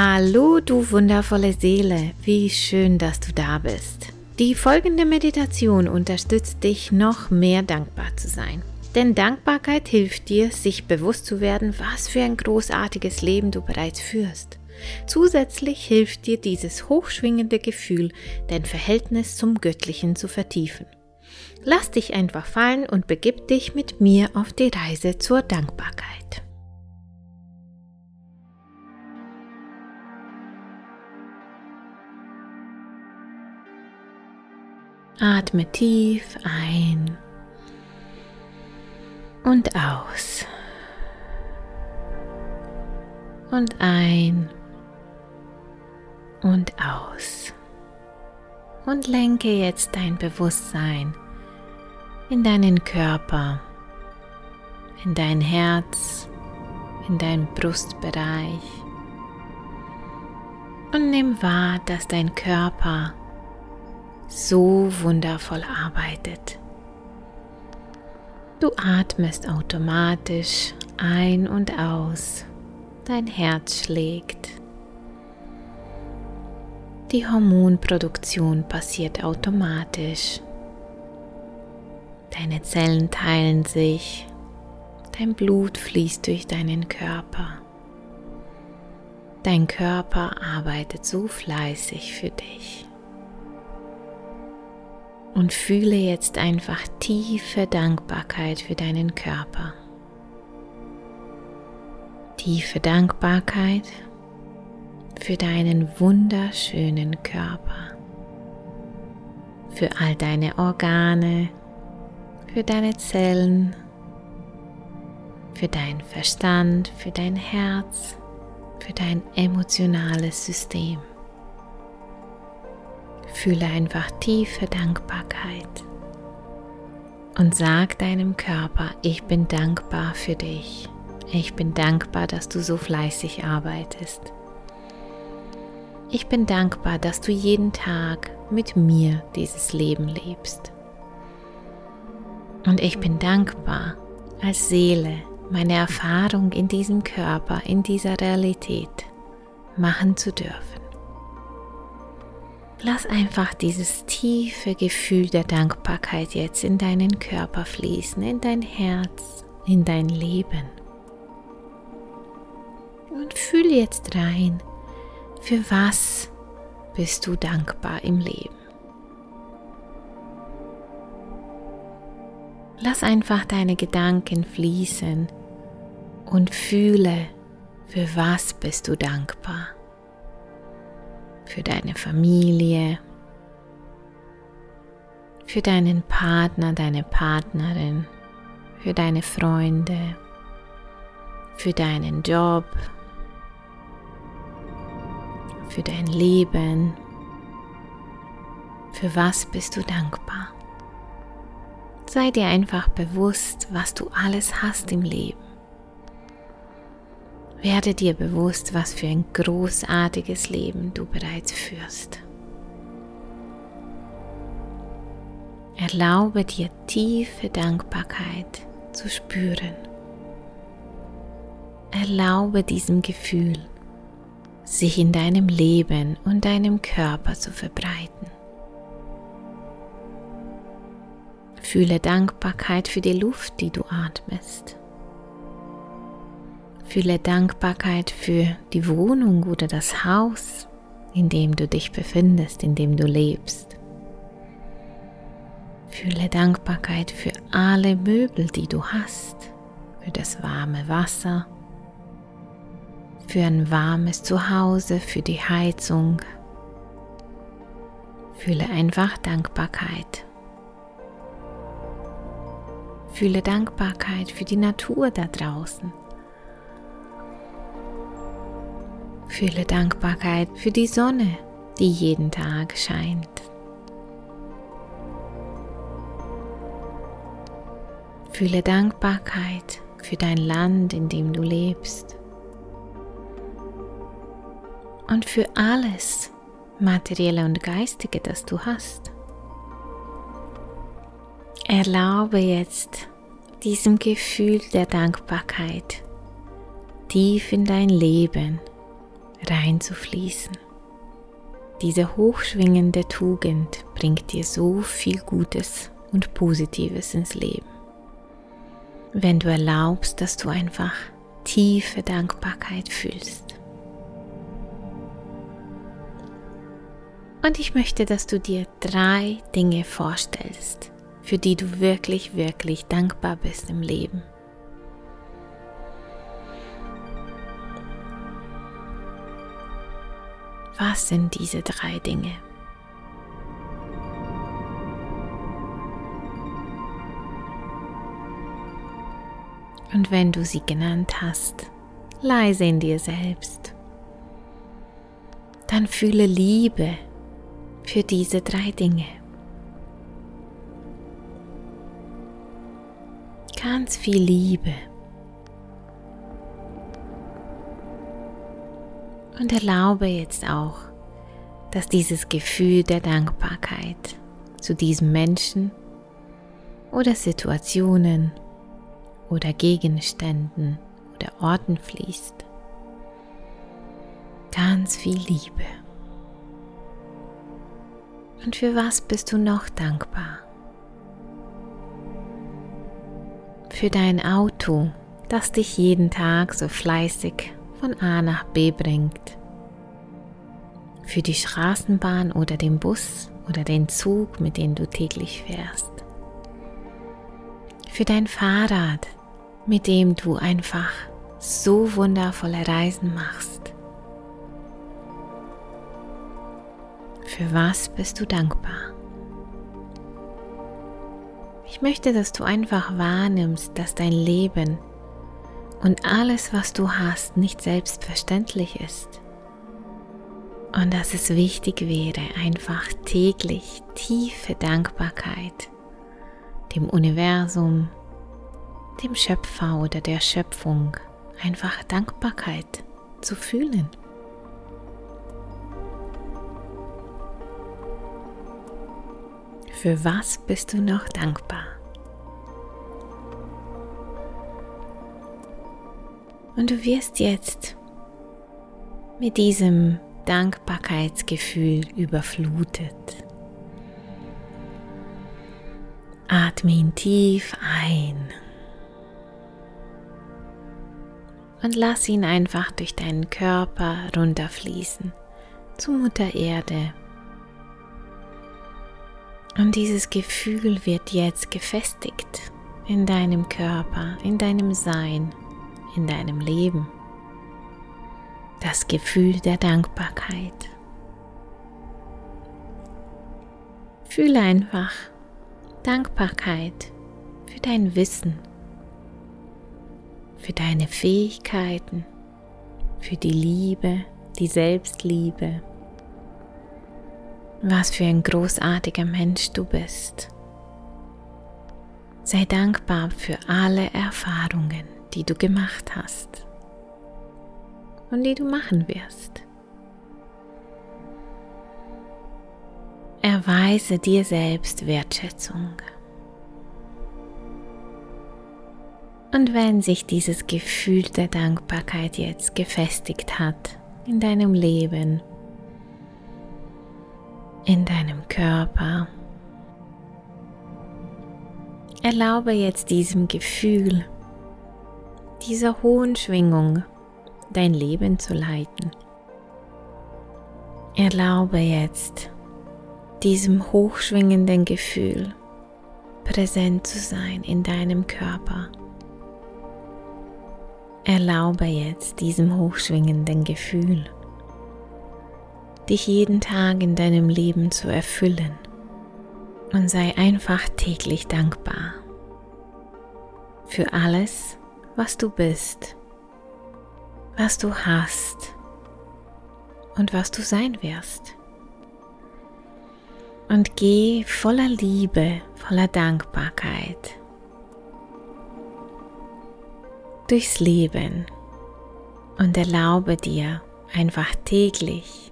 Hallo, du wundervolle Seele, wie schön, dass du da bist. Die folgende Meditation unterstützt dich, noch mehr dankbar zu sein. Denn Dankbarkeit hilft dir, sich bewusst zu werden, was für ein großartiges Leben du bereits führst. Zusätzlich hilft dir dieses hochschwingende Gefühl, dein Verhältnis zum Göttlichen zu vertiefen. Lass dich einfach fallen und begib dich mit mir auf die Reise zur Dankbarkeit. Atme tief ein und aus. Und ein und aus. Und lenke jetzt dein Bewusstsein in deinen Körper, in dein Herz, in deinen Brustbereich. Und nimm wahr, dass dein Körper so wundervoll arbeitet. Du atmest automatisch ein und aus, dein Herz schlägt. Die Hormonproduktion passiert automatisch. Deine Zellen teilen sich, dein Blut fließt durch deinen Körper. Dein Körper arbeitet so fleißig für dich und fühle jetzt einfach tiefe Dankbarkeit für deinen Körper. Tiefe Dankbarkeit für deinen wunderschönen Körper, für all deine Organe, für deine Zellen, für deinen Verstand, für dein Herz, für dein emotionales System. Fühle einfach tiefe Dankbarkeit und sag deinem Körper, ich bin dankbar für dich. Ich bin dankbar, dass du so fleißig arbeitest. Ich bin dankbar, dass du jeden Tag mit mir dieses Leben lebst. Und ich bin dankbar, als Seele meine Erfahrung in diesem Körper, in dieser Realität machen zu dürfen. Lass einfach dieses tiefe Gefühl der Dankbarkeit jetzt in deinen Körper fließen, in dein Herz, in dein Leben. Und fühl jetzt rein, für was bist du dankbar im Leben. Lass einfach deine Gedanken fließen und fühle, für was bist du dankbar für deine Familie, für deinen Partner, deine Partnerin, für deine Freunde, für deinen Job, für dein Leben. Für was bist du dankbar? Sei dir einfach bewusst, was du alles hast im Leben. Werde dir bewusst, was für ein großartiges Leben du bereits führst. Erlaube dir tiefe Dankbarkeit zu spüren. Erlaube diesem Gefühl, sich in deinem Leben und deinem Körper zu verbreiten. Fühle Dankbarkeit für die Luft, die du atmest. Fühle Dankbarkeit für die Wohnung oder das Haus, in dem du dich befindest, in dem du lebst. Fühle Dankbarkeit für alle Möbel, die du hast, für das warme Wasser, für ein warmes Zuhause, für die Heizung. Fühle einfach Dankbarkeit. Fühle Dankbarkeit für die Natur da draußen Fühle Dankbarkeit für die Sonne, die jeden Tag scheint. Fühle Dankbarkeit für dein Land, in dem du lebst. Und für alles Materielle und Geistige, das du hast. Erlaube jetzt diesem Gefühl der Dankbarkeit tief in dein Leben reinzufließen. Diese hochschwingende Tugend bringt dir so viel Gutes und Positives ins Leben. Wenn du erlaubst, dass du einfach tiefe Dankbarkeit fühlst. Und ich möchte, dass du dir drei Dinge vorstellst, für die du wirklich, wirklich dankbar bist im Leben. Was sind diese drei Dinge? Und wenn du sie genannt hast, leise in dir selbst, dann fühle Liebe für diese drei Dinge. Ganz viel Liebe. Und erlaube jetzt auch, dass dieses Gefühl der Dankbarkeit zu diesem Menschen oder Situationen oder Gegenständen oder Orten fließt. Ganz viel Liebe. Und für was bist du noch dankbar? Für dein Auto, das dich jeden Tag so fleißig von A nach B bringt. Für die Straßenbahn oder den Bus oder den Zug, mit dem du täglich fährst. Für dein Fahrrad, mit dem du einfach so wundervolle Reisen machst. Für was bist du dankbar? Ich möchte, dass du einfach wahrnimmst, dass dein Leben und alles, was du hast, nicht selbstverständlich ist. Und dass es wichtig wäre, einfach täglich tiefe Dankbarkeit dem Universum, dem Schöpfer oder der Schöpfung einfach Dankbarkeit zu fühlen. Für was bist du noch dankbar? Und du wirst jetzt mit diesem Dankbarkeitsgefühl überflutet. Atme ihn tief ein und lass ihn einfach durch deinen Körper runterfließen zu Mutter Erde. Und dieses Gefühl wird jetzt gefestigt in deinem Körper, in deinem Sein, in deinem Leben. Das Gefühl der Dankbarkeit. Fühle einfach Dankbarkeit für dein Wissen, für deine Fähigkeiten, für die Liebe, die Selbstliebe. Was für ein großartiger Mensch du bist. Sei dankbar für alle Erfahrungen, die du gemacht hast und die du machen wirst. Erweise dir selbst Wertschätzung. Und wenn sich dieses Gefühl der Dankbarkeit jetzt gefestigt hat in deinem Leben, in deinem Körper, erlaube jetzt diesem Gefühl, dieser hohen Schwingung dein Leben zu leiten. Erlaube jetzt diesem hochschwingenden Gefühl präsent zu sein in deinem Körper. Erlaube jetzt diesem hochschwingenden Gefühl, dich jeden Tag in deinem Leben zu erfüllen und sei einfach täglich dankbar für alles, was du bist, was du hast und was du sein wirst. Und geh voller Liebe, voller Dankbarkeit durchs Leben und erlaube dir einfach täglich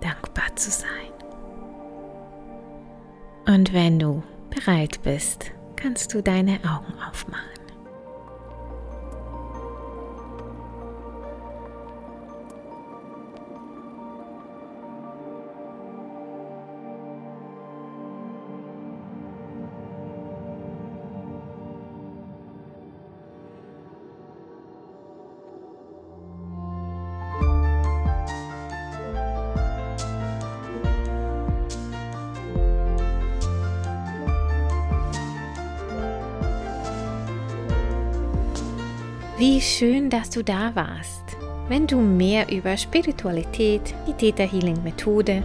dankbar zu sein. Und wenn du bereit bist, kannst du deine Augen aufmachen. Wie schön, dass du da warst. Wenn du mehr über Spiritualität, die Theta Healing Methode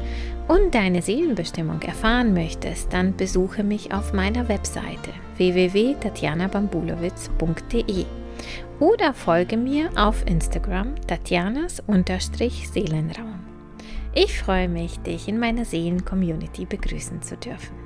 und deine Seelenbestimmung erfahren möchtest, dann besuche mich auf meiner Webseite www.tatjanabambulowitz.de oder folge mir auf Instagram Tatjanas-Seelenraum. Ich freue mich, dich in meiner Seelen-Community begrüßen zu dürfen.